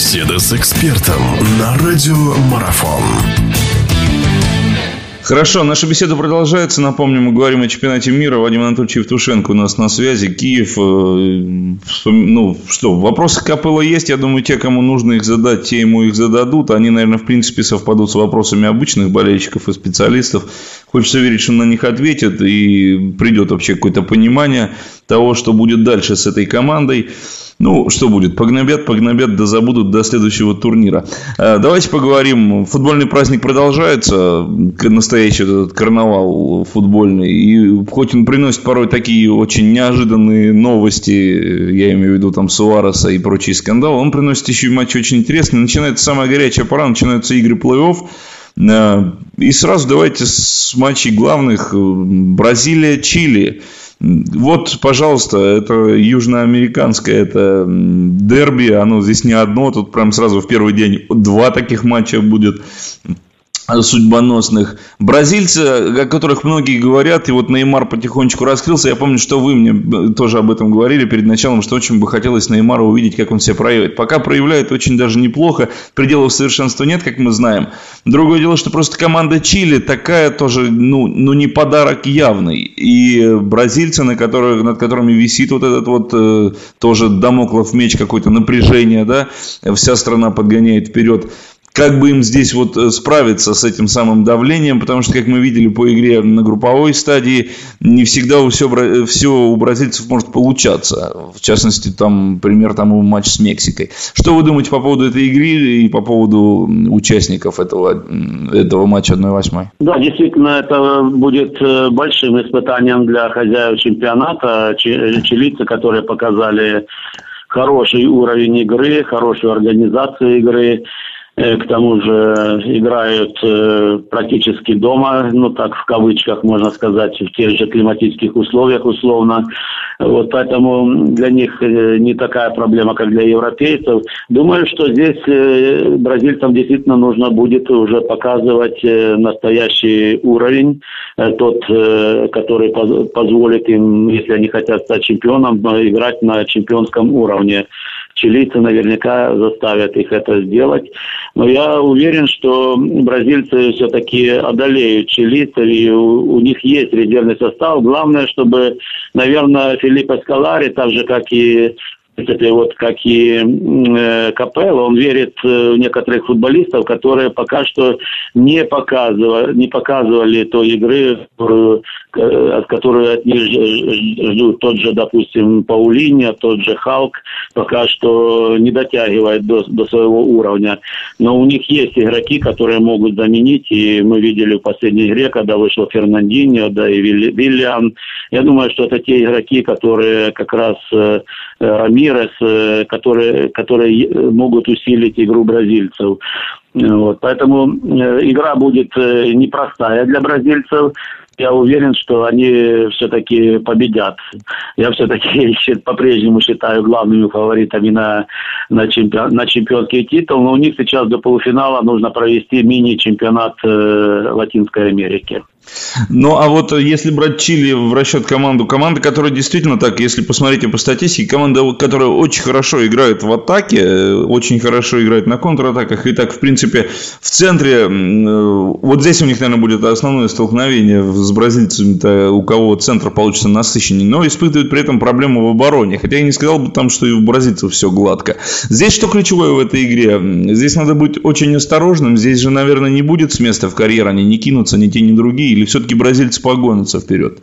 Беседа с экспертом на радиомарафон. Хорошо, наша беседа продолжается. Напомню, мы говорим о чемпионате мира. Вадим Анатольевич Евтушенко у нас на связи. Киев. Э, ну, что, вопросы Капелла есть. Я думаю, те, кому нужно их задать, те ему их зададут. Они, наверное, в принципе, совпадут с вопросами обычных болельщиков и специалистов. Хочется верить, что на них ответят и придет вообще какое-то понимание того, что будет дальше с этой командой. Ну, что будет? Погнобят, погнобят, да забудут до следующего турнира. Э, давайте поговорим. Футбольный праздник продолжается. Настоящий этот карнавал футбольный. И хоть он приносит порой такие очень неожиданные новости, я имею в виду там Суареса и прочие скандалы, он приносит еще и матчи очень интересные. Начинается самая горячая пора, начинаются игры плей-офф. Э, и сразу давайте с матчей главных. Бразилия-Чили. Вот, пожалуйста, это южноамериканское, это дерби, оно здесь не одно, тут прям сразу в первый день два таких матча будет судьбоносных. Бразильцы, о которых многие говорят, и вот Неймар потихонечку раскрылся. Я помню, что вы мне тоже об этом говорили перед началом, что очень бы хотелось Неймара увидеть, как он себя проявит. Пока проявляет очень даже неплохо, пределов совершенства нет, как мы знаем. Другое дело, что просто команда Чили такая тоже, ну, ну не подарок явный. И бразильцы, на которых, над которыми висит вот этот вот э, тоже домоклов меч, какое-то напряжение, да, вся страна подгоняет вперед как бы им здесь вот э, справиться с этим самым давлением, потому что, как мы видели по игре на групповой стадии, не всегда все, все у бразильцев может получаться. В частности, там пример тому матч с Мексикой. Что вы думаете по поводу этой игры и по поводу участников этого, этого матча 1-8? Да, действительно, это будет э, большим испытанием для хозяев чемпионата. Чилийцы, которые показали хороший уровень игры, хорошую организацию игры. Э, к тому же играют э, практически дома, ну так в кавычках можно сказать, в тех же климатических условиях условно. Вот поэтому для них э, не такая проблема, как для европейцев. Думаю, что здесь бразильцам действительно нужно будет уже показывать настоящий уровень, тот, который позволит им, если они хотят стать чемпионом, играть на чемпионском уровне. Чилийцы наверняка заставят их это сделать. Но я уверен, что бразильцы все-таки одолеют чилийцев, и у, у них есть резервный состав. Главное, чтобы, наверное, Филипп Эскалари, так же, как и принципе, вот как и э, Капелло, он верит э, в некоторых футболистов, которые пока что не показывали, не показывали той игры, которую, э, от которой от них ждут тот же, допустим, Паулини, тот же Халк, пока что не дотягивает до, до своего уровня. Но у них есть игроки, которые могут заменить, и мы видели в последней игре, когда вышел Фернандинho, да и Вильян. Я думаю, что это те игроки, которые как раз э, Рамирес, э, которые, которые э, могут усилить игру бразильцев. Вот, поэтому э, игра будет непростая для бразильцев я уверен, что они все-таки победят. Я все-таки по-прежнему считаю главными фаворитами на, на, чемпион, на чемпионский титул, но у них сейчас до полуфинала нужно провести мини-чемпионат э, Латинской Америки. Ну, а вот если брать Чили в расчет команду, команда, которая действительно так, если посмотрите по статистике, команда, которая очень хорошо играет в атаке, э, очень хорошо играет на контратаках, и так, в принципе, в центре, э, вот здесь у них, наверное, будет основное столкновение с бразильцами, у кого центр получится насыщеннее, но испытывают при этом проблему в обороне, хотя я не сказал бы там, что и у бразильцев все гладко. Здесь что ключевое в этой игре? Здесь надо быть очень осторожным, здесь же, наверное, не будет с места в карьер, они не кинутся ни те, ни другие, или все-таки бразильцы погонятся вперед?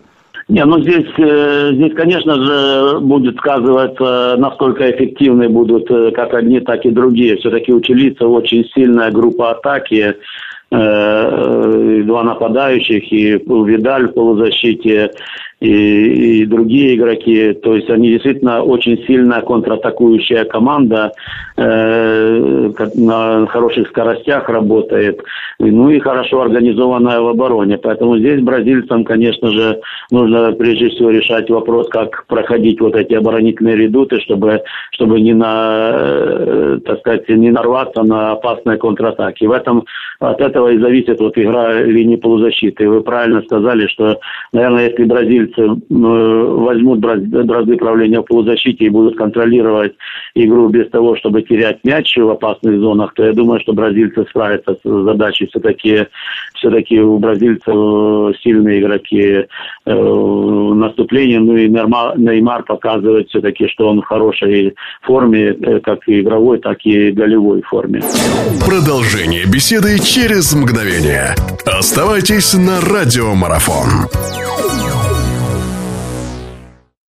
Не, ну здесь, э, здесь, конечно же, будет сказываться, насколько эффективны будут э, как одни, так и другие. Все-таки у чилийцев очень сильная группа атаки, два нападающих, и Видаль в полузащите, и, и другие игроки. То есть они действительно очень сильная контратакующая команда, э, на хороших скоростях работает, ну и хорошо организованная в обороне. Поэтому здесь бразильцам, конечно же, нужно прежде всего решать вопрос, как проходить вот эти оборонительные редуты, чтобы, чтобы не, на, э, так сказать, не нарваться на опасные контратаки. В этом, от этого и зависит вот игра линии полузащиты. Вы правильно сказали, что, наверное, если бразильцы бразильцы возьмут бразды правления в полузащите и будут контролировать игру без того, чтобы терять мяч в опасных зонах, то я думаю, что бразильцы справятся с задачей. Все-таки все-таки у бразильцев сильные игроки в наступлении. Ну и Неймар показывает все-таки, что он в хорошей форме, как и игровой, так и голевой форме. Продолжение беседы через мгновение. Оставайтесь на радиомарафон.